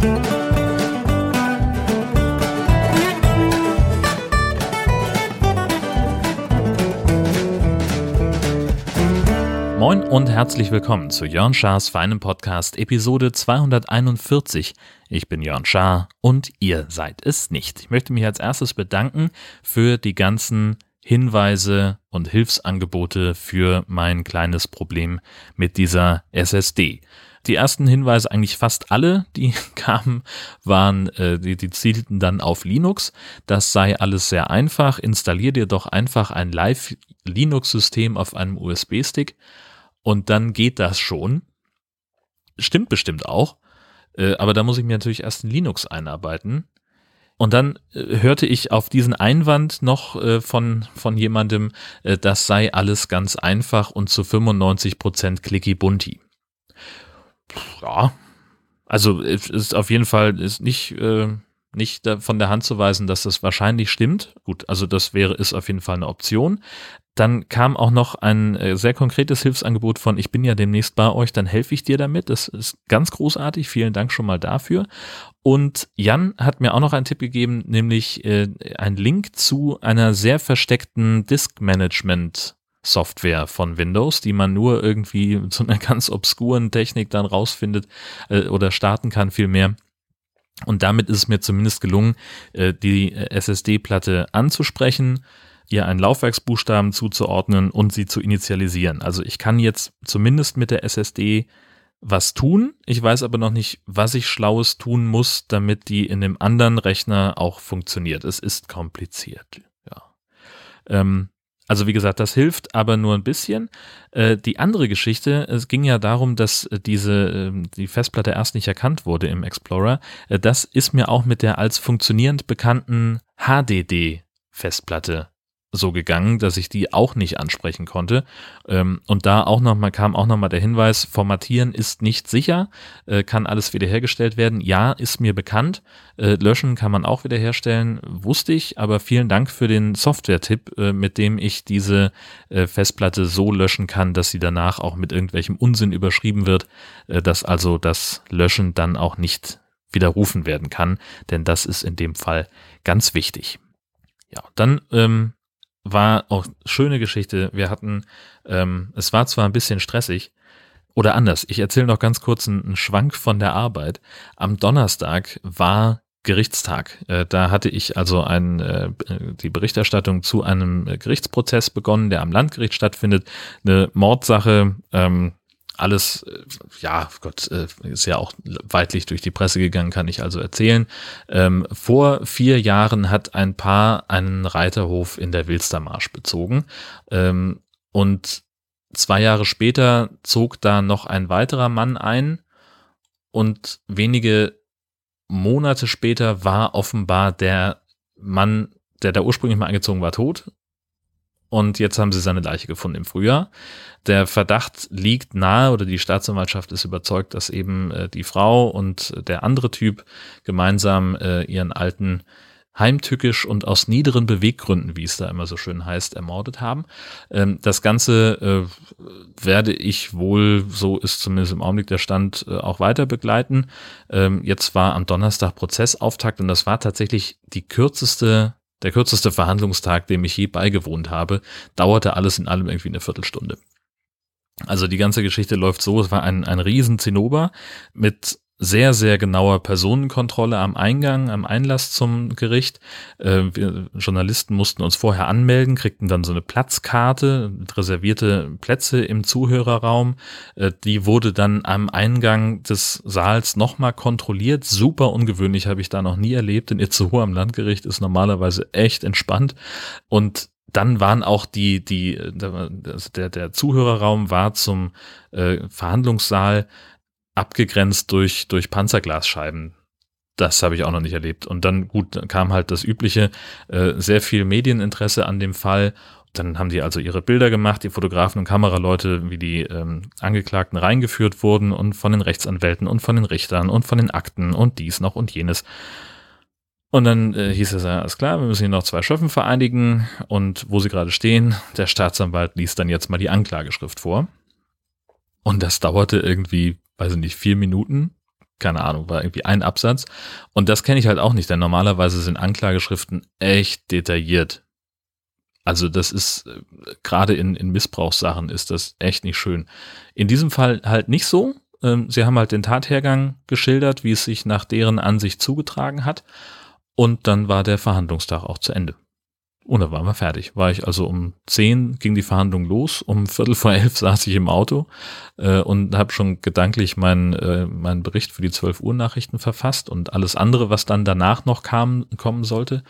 Moin und herzlich willkommen zu Jörn Schars feinem Podcast Episode 241. Ich bin Jörn Schaar und ihr seid es nicht. Ich möchte mich als erstes bedanken für die ganzen Hinweise und Hilfsangebote für mein kleines Problem mit dieser SSD. Die ersten Hinweise, eigentlich fast alle, die kamen, waren, äh, die, die zielten dann auf Linux. Das sei alles sehr einfach. Installier dir doch einfach ein Live-Linux-System auf einem USB-Stick und dann geht das schon. Stimmt bestimmt auch. Äh, aber da muss ich mir natürlich erst in Linux einarbeiten. Und dann äh, hörte ich auf diesen Einwand noch äh, von, von jemandem, äh, das sei alles ganz einfach und zu 95% clicky bunti. Ja, also ist auf jeden Fall ist nicht, äh, nicht von der Hand zu weisen, dass das wahrscheinlich stimmt. Gut, also das wäre, ist auf jeden Fall eine Option. Dann kam auch noch ein äh, sehr konkretes Hilfsangebot von, ich bin ja demnächst bei euch, dann helfe ich dir damit. Das ist ganz großartig. Vielen Dank schon mal dafür. Und Jan hat mir auch noch einen Tipp gegeben, nämlich äh, ein Link zu einer sehr versteckten Disk Management Software von Windows, die man nur irgendwie mit so einer ganz obskuren Technik dann rausfindet äh, oder starten kann vielmehr. Und damit ist es mir zumindest gelungen, äh, die äh, SSD-Platte anzusprechen, ihr einen Laufwerksbuchstaben zuzuordnen und sie zu initialisieren. Also ich kann jetzt zumindest mit der SSD was tun. Ich weiß aber noch nicht, was ich Schlaues tun muss, damit die in dem anderen Rechner auch funktioniert. Es ist kompliziert. Ja. Ähm, also wie gesagt, das hilft aber nur ein bisschen. Äh, die andere Geschichte, es ging ja darum, dass diese äh, die Festplatte erst nicht erkannt wurde im Explorer. Äh, das ist mir auch mit der als funktionierend bekannten HDD Festplatte so gegangen, dass ich die auch nicht ansprechen konnte. Ähm, und da auch noch mal kam auch noch mal der Hinweis: Formatieren ist nicht sicher, äh, kann alles wiederhergestellt werden. Ja, ist mir bekannt. Äh, löschen kann man auch wiederherstellen, wusste ich. Aber vielen Dank für den Software-Tipp, äh, mit dem ich diese Festplatte so löschen kann, dass sie danach auch mit irgendwelchem Unsinn überschrieben wird, dass also das Löschen dann auch nicht widerrufen werden kann. Denn das ist in dem Fall ganz wichtig. Ja, dann ähm, war auch schöne Geschichte. Wir hatten, ähm, es war zwar ein bisschen stressig, oder anders, ich erzähle noch ganz kurz einen, einen Schwank von der Arbeit. Am Donnerstag war Gerichtstag. Äh, da hatte ich also ein, äh, die Berichterstattung zu einem Gerichtsprozess begonnen, der am Landgericht stattfindet. Eine Mordsache, ähm, alles, äh, ja, Gott, äh, ist ja auch weitlich durch die Presse gegangen, kann ich also erzählen. Ähm, vor vier Jahren hat ein Paar einen Reiterhof in der Wilstermarsch bezogen. Ähm, und zwei Jahre später zog da noch ein weiterer Mann ein. Und wenige Monate später war offenbar der Mann, der da ursprünglich mal eingezogen war, tot und jetzt haben sie seine Leiche gefunden im Frühjahr. Der Verdacht liegt nahe oder die Staatsanwaltschaft ist überzeugt, dass eben äh, die Frau und der andere Typ gemeinsam äh, ihren alten heimtückisch und aus niederen Beweggründen, wie es da immer so schön heißt, ermordet haben. Ähm, das Ganze äh, werde ich wohl, so ist zumindest im Augenblick der Stand, äh, auch weiter begleiten. Ähm, jetzt war am Donnerstag Prozessauftakt und das war tatsächlich die kürzeste der kürzeste Verhandlungstag, dem ich je beigewohnt habe, dauerte alles in allem irgendwie eine Viertelstunde. Also die ganze Geschichte läuft so, es war ein, ein riesen Zinnober mit sehr, sehr genauer Personenkontrolle am Eingang, am Einlass zum Gericht. Äh, wir Journalisten mussten uns vorher anmelden, kriegten dann so eine Platzkarte, reservierte Plätze im Zuhörerraum. Äh, die wurde dann am Eingang des Saals nochmal kontrolliert. Super ungewöhnlich, habe ich da noch nie erlebt. In Itzehoe am Landgericht ist normalerweise echt entspannt. Und dann waren auch die, die, der, der Zuhörerraum war zum äh, Verhandlungssaal abgegrenzt durch, durch Panzerglasscheiben. Das habe ich auch noch nicht erlebt. Und dann, gut, kam halt das übliche, äh, sehr viel Medieninteresse an dem Fall. Dann haben die also ihre Bilder gemacht, die Fotografen und Kameraleute, wie die ähm, Angeklagten reingeführt wurden und von den Rechtsanwälten und von den Richtern und von den Akten und dies noch und jenes. Und dann äh, hieß es ja, alles klar, wir müssen hier noch zwei Schöffen vereinigen und wo sie gerade stehen, der Staatsanwalt liest dann jetzt mal die Anklageschrift vor. Und das dauerte irgendwie weiß ich nicht, vier Minuten, keine Ahnung, war irgendwie ein Absatz. Und das kenne ich halt auch nicht, denn normalerweise sind Anklageschriften echt detailliert. Also das ist, äh, gerade in, in Missbrauchssachen ist das echt nicht schön. In diesem Fall halt nicht so. Ähm, sie haben halt den Tathergang geschildert, wie es sich nach deren Ansicht zugetragen hat. Und dann war der Verhandlungstag auch zu Ende. Und dann waren wir fertig. War ich also um zehn ging die Verhandlung los, um Viertel vor elf saß ich im Auto äh, und habe schon gedanklich meinen äh, meinen Bericht für die 12 Uhr Nachrichten verfasst und alles andere, was dann danach noch kam, kommen sollte.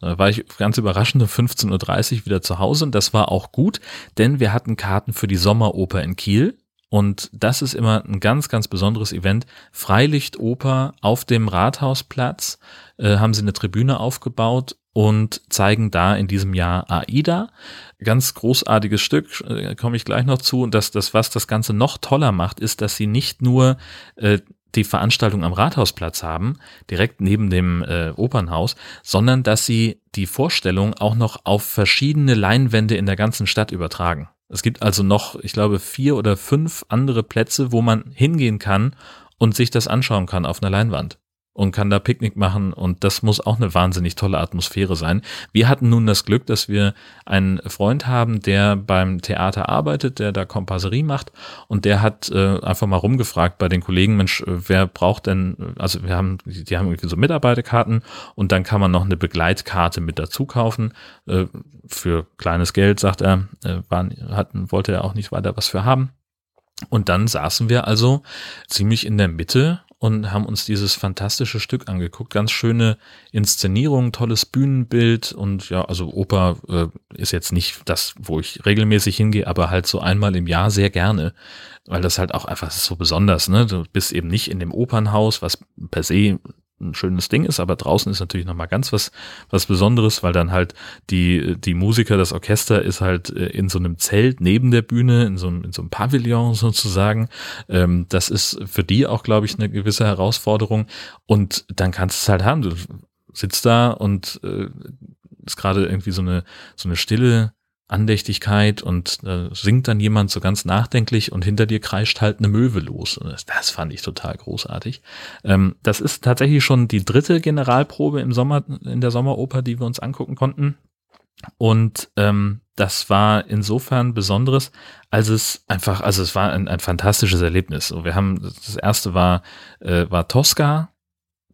Da war ich ganz überraschend um 15.30 Uhr wieder zu Hause und das war auch gut, denn wir hatten Karten für die Sommeroper in Kiel und das ist immer ein ganz, ganz besonderes Event. Freilichtoper auf dem Rathausplatz äh, haben sie eine Tribüne aufgebaut und zeigen da in diesem Jahr AIDA. Ganz großartiges Stück, äh, komme ich gleich noch zu. Und das, das, was das Ganze noch toller macht, ist, dass sie nicht nur äh, die Veranstaltung am Rathausplatz haben, direkt neben dem äh, Opernhaus, sondern dass sie die Vorstellung auch noch auf verschiedene Leinwände in der ganzen Stadt übertragen. Es gibt also noch, ich glaube, vier oder fünf andere Plätze, wo man hingehen kann und sich das anschauen kann auf einer Leinwand und kann da Picknick machen und das muss auch eine wahnsinnig tolle Atmosphäre sein. Wir hatten nun das Glück, dass wir einen Freund haben, der beim Theater arbeitet, der da Kompasserie macht und der hat äh, einfach mal rumgefragt bei den Kollegen, Mensch, äh, wer braucht denn, also wir haben, die haben irgendwie so Mitarbeiterkarten und dann kann man noch eine Begleitkarte mit dazu kaufen äh, für kleines Geld, sagt er, äh, waren, hatten, wollte er auch nicht weiter was für haben. Und dann saßen wir also ziemlich in der Mitte und haben uns dieses fantastische Stück angeguckt. Ganz schöne Inszenierung, tolles Bühnenbild und ja, also Oper äh, ist jetzt nicht das, wo ich regelmäßig hingehe, aber halt so einmal im Jahr sehr gerne, weil das halt auch einfach so besonders, ne? Du bist eben nicht in dem Opernhaus, was per se ein schönes Ding ist, aber draußen ist natürlich nochmal ganz was, was Besonderes, weil dann halt die, die Musiker, das Orchester ist halt äh, in so einem Zelt neben der Bühne, in so einem, in so einem Pavillon sozusagen. Ähm, das ist für die auch, glaube ich, eine gewisse Herausforderung. Und dann kannst du es halt haben. Du sitzt da und äh, ist gerade irgendwie so eine, so eine stille Andächtigkeit und äh, singt dann jemand so ganz nachdenklich und hinter dir kreischt halt eine Möwe los. Und das, das fand ich total großartig. Ähm, das ist tatsächlich schon die dritte Generalprobe im Sommer, in der Sommeroper, die wir uns angucken konnten. Und ähm, das war insofern Besonderes, als es einfach, also es war ein, ein fantastisches Erlebnis. So, wir haben, das erste war, äh, war Tosca,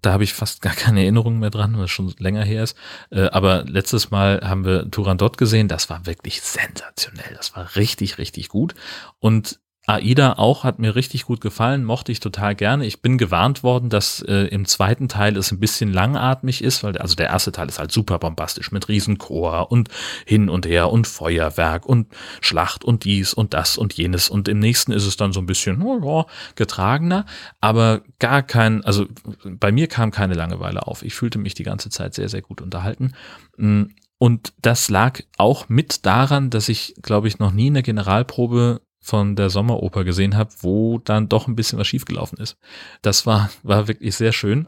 da habe ich fast gar keine Erinnerungen mehr dran, weil es schon länger her ist. Äh, aber letztes Mal haben wir Turandot gesehen. Das war wirklich sensationell. Das war richtig, richtig gut. Und AIDA auch hat mir richtig gut gefallen, mochte ich total gerne. Ich bin gewarnt worden, dass äh, im zweiten Teil es ein bisschen langatmig ist, weil also der erste Teil ist halt super bombastisch mit Riesenchor und hin und her und Feuerwerk und Schlacht und dies und das und jenes und im nächsten ist es dann so ein bisschen oh, oh, getragener, aber gar kein, also bei mir kam keine Langeweile auf. Ich fühlte mich die ganze Zeit sehr, sehr gut unterhalten. Mm, und das lag auch mit daran, dass ich, glaube ich, noch nie eine Generalprobe von der Sommeroper gesehen habe, wo dann doch ein bisschen was schiefgelaufen ist. Das war, war wirklich sehr schön.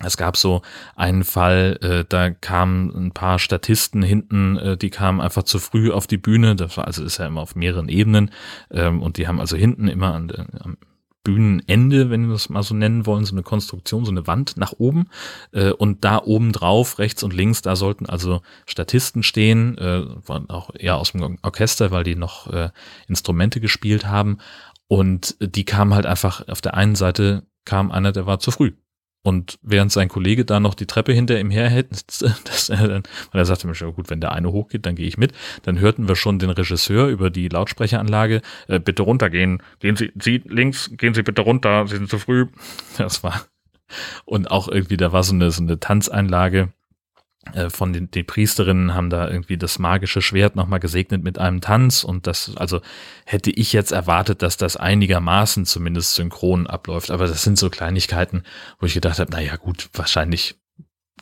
Es gab so einen Fall, äh, da kamen ein paar Statisten hinten, äh, die kamen einfach zu früh auf die Bühne. Das war also ist ja immer auf mehreren Ebenen ähm, und die haben also hinten immer an am Bühnenende, wenn wir es mal so nennen wollen, so eine Konstruktion, so eine Wand nach oben. Äh, und da oben drauf, rechts und links, da sollten also Statisten stehen, äh, waren auch eher aus dem Orchester, weil die noch äh, Instrumente gespielt haben. Und die kamen halt einfach, auf der einen Seite kam einer, der war zu früh. Und während sein Kollege da noch die Treppe hinter ihm herhält, dass er dann, weil er sagte mir schon, gut, wenn der eine hochgeht, dann gehe ich mit. Dann hörten wir schon den Regisseur über die Lautsprecheranlage, äh, bitte runtergehen, gehen Sie, Sie links, gehen Sie bitte runter, Sie sind zu früh. Das war, und auch irgendwie, da war so eine, so eine Tanzeinlage, von den die Priesterinnen haben da irgendwie das magische Schwert nochmal gesegnet mit einem Tanz und das, also hätte ich jetzt erwartet, dass das einigermaßen zumindest synchron abläuft, aber das sind so Kleinigkeiten, wo ich gedacht habe, naja gut, wahrscheinlich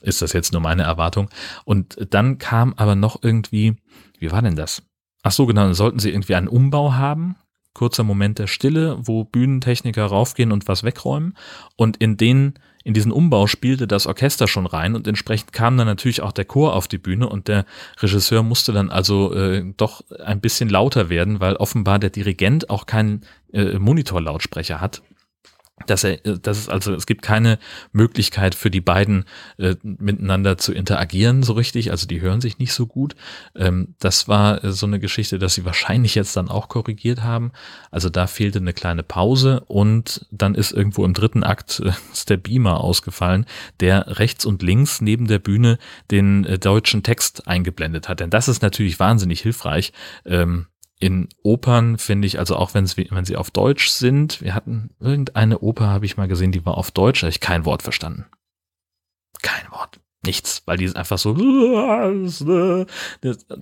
ist das jetzt nur meine Erwartung. Und dann kam aber noch irgendwie, wie war denn das? Ach so, genau, dann sollten sie irgendwie einen Umbau haben, kurzer Moment der Stille, wo Bühnentechniker raufgehen und was wegräumen und in den in diesen Umbau spielte das Orchester schon rein und entsprechend kam dann natürlich auch der Chor auf die Bühne und der Regisseur musste dann also äh, doch ein bisschen lauter werden, weil offenbar der Dirigent auch keinen äh, Monitorlautsprecher hat. Dass er, dass es also, es gibt keine Möglichkeit für die beiden äh, miteinander zu interagieren so richtig, also die hören sich nicht so gut. Ähm, das war äh, so eine Geschichte, dass sie wahrscheinlich jetzt dann auch korrigiert haben. Also da fehlte eine kleine Pause und dann ist irgendwo im dritten Akt äh, der Beamer ausgefallen, der rechts und links neben der Bühne den äh, deutschen Text eingeblendet hat. Denn das ist natürlich wahnsinnig hilfreich. Ähm, in Opern finde ich, also auch wenn sie, auf Deutsch sind, wir hatten irgendeine Oper, habe ich mal gesehen, die war auf Deutsch, habe ich kein Wort verstanden. Kein Wort. Nichts, weil die ist einfach so,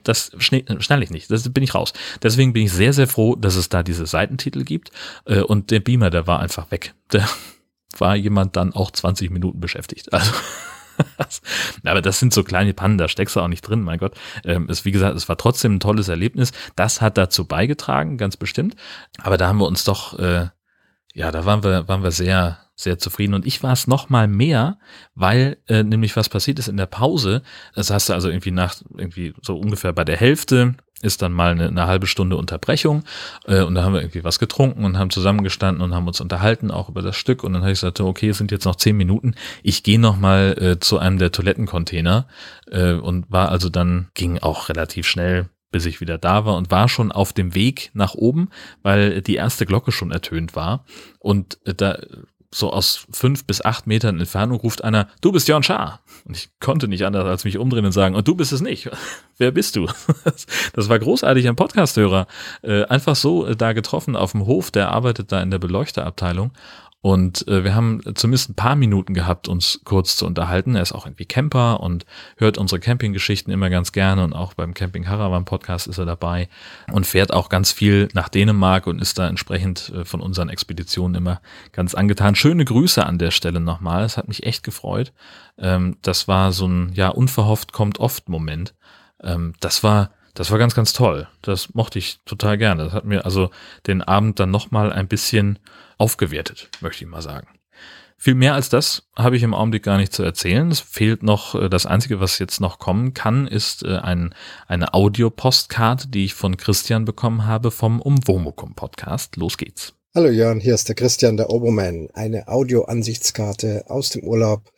das schnell ich nicht, das bin ich raus. Deswegen bin ich sehr, sehr froh, dass es da diese Seitentitel gibt äh, und der Beamer, der war einfach weg. Da war jemand dann auch 20 Minuten beschäftigt. Also Aber das sind so kleine Pannen, da steckst du auch nicht drin, mein Gott. Ähm, es, wie gesagt, es war trotzdem ein tolles Erlebnis. Das hat dazu beigetragen, ganz bestimmt. Aber da haben wir uns doch, äh, ja, da waren wir, waren wir sehr, sehr zufrieden. Und ich war es noch mal mehr, weil äh, nämlich was passiert ist in der Pause. Das hast du also irgendwie nach, irgendwie so ungefähr bei der Hälfte ist dann mal eine, eine halbe Stunde Unterbrechung äh, und da haben wir irgendwie was getrunken und haben zusammengestanden und haben uns unterhalten auch über das Stück. Und dann habe ich gesagt, okay, es sind jetzt noch zehn Minuten, ich gehe noch mal äh, zu einem der Toilettencontainer äh, und war also dann ging auch relativ schnell bis ich wieder da war und war schon auf dem Weg nach oben, weil die erste Glocke schon ertönt war. Und äh, da so aus fünf bis acht Metern Entfernung ruft einer, du bist Jörn Schaar. Und ich konnte nicht anders als mich umdrehen und sagen, und du bist es nicht. Wer bist du? Das war großartig, ein Podcasthörer. Äh, einfach so äh, da getroffen auf dem Hof, der arbeitet da in der Beleuchterabteilung und äh, wir haben zumindest ein paar Minuten gehabt, uns kurz zu unterhalten. Er ist auch irgendwie Camper und hört unsere Campinggeschichten immer ganz gerne und auch beim Camping Haravan Podcast ist er dabei und fährt auch ganz viel nach Dänemark und ist da entsprechend äh, von unseren Expeditionen immer ganz angetan. Schöne Grüße an der Stelle nochmal. Es hat mich echt gefreut. Ähm, das war so ein, ja, unverhofft kommt oft Moment. Ähm, das war das war ganz, ganz toll. Das mochte ich total gerne. Das hat mir also den Abend dann nochmal ein bisschen aufgewertet, möchte ich mal sagen. Viel mehr als das habe ich im Augenblick gar nicht zu erzählen. Es fehlt noch, äh, das Einzige, was jetzt noch kommen kann, ist äh, ein, eine Audio-Postkarte, die ich von Christian bekommen habe vom Umwomukum Podcast. Los geht's. Hallo Jörn, hier ist der Christian, der Oberman. Eine Audio-Ansichtskarte aus dem Urlaub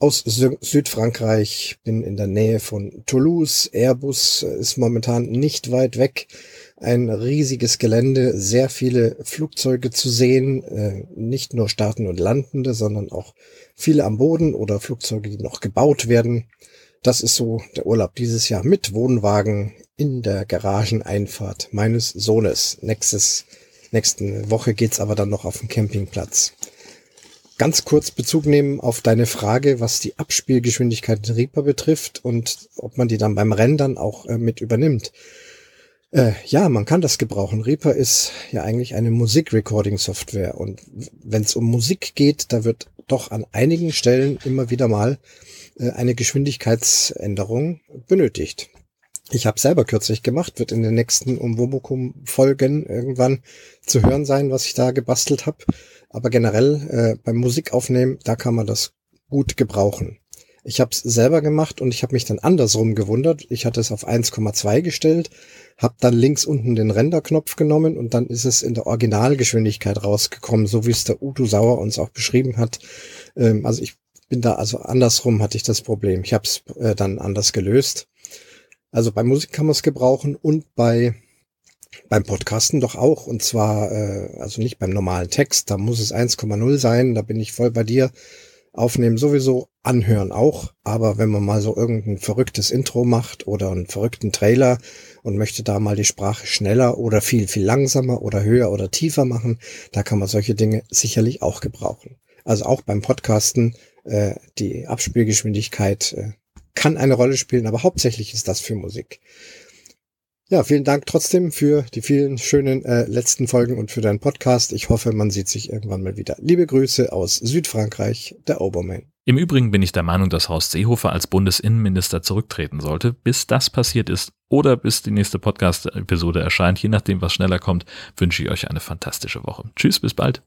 aus Südfrankreich, bin in der Nähe von Toulouse. Airbus ist momentan nicht weit weg ein riesiges Gelände, sehr viele Flugzeuge zu sehen, äh, nicht nur starten und landende, sondern auch viele am Boden oder Flugzeuge, die noch gebaut werden. Das ist so der Urlaub dieses Jahr mit Wohnwagen in der Garageneinfahrt meines Sohnes. Nächstes, nächste Woche geht's aber dann noch auf den Campingplatz. Ganz kurz Bezug nehmen auf deine Frage, was die Abspielgeschwindigkeit in Reaper betrifft und ob man die dann beim Rendern auch äh, mit übernimmt. Äh, ja, man kann das gebrauchen. Reaper ist ja eigentlich eine Musikrecording-Software und wenn es um Musik geht, da wird doch an einigen Stellen immer wieder mal äh, eine Geschwindigkeitsänderung benötigt. Ich habe selber kürzlich gemacht, wird in den nächsten Umwomukum-Folgen irgendwann zu hören sein, was ich da gebastelt habe. Aber generell äh, beim Musikaufnehmen, da kann man das gut gebrauchen. Ich habe es selber gemacht und ich habe mich dann andersrum gewundert. Ich hatte es auf 1,2 gestellt, habe dann links unten den Renderknopf genommen und dann ist es in der Originalgeschwindigkeit rausgekommen, so wie es der Udo Sauer uns auch beschrieben hat. Ähm, also ich bin da also andersrum hatte ich das Problem. Ich habe es äh, dann anders gelöst. Also bei Musik kann man es gebrauchen und bei beim Podcasten doch auch. Und zwar, äh, also nicht beim normalen Text, da muss es 1,0 sein, da bin ich voll bei dir. Aufnehmen sowieso, anhören auch. Aber wenn man mal so irgendein verrücktes Intro macht oder einen verrückten Trailer und möchte da mal die Sprache schneller oder viel, viel langsamer oder höher oder tiefer machen, da kann man solche Dinge sicherlich auch gebrauchen. Also auch beim Podcasten, äh, die Abspielgeschwindigkeit äh, kann eine Rolle spielen, aber hauptsächlich ist das für Musik. Ja, vielen Dank trotzdem für die vielen schönen äh, letzten Folgen und für deinen Podcast. Ich hoffe, man sieht sich irgendwann mal wieder. Liebe Grüße aus Südfrankreich, der Obermann. Im Übrigen bin ich der Meinung, dass Horst Seehofer als Bundesinnenminister zurücktreten sollte. Bis das passiert ist oder bis die nächste Podcast-Episode erscheint, je nachdem, was schneller kommt, wünsche ich euch eine fantastische Woche. Tschüss, bis bald.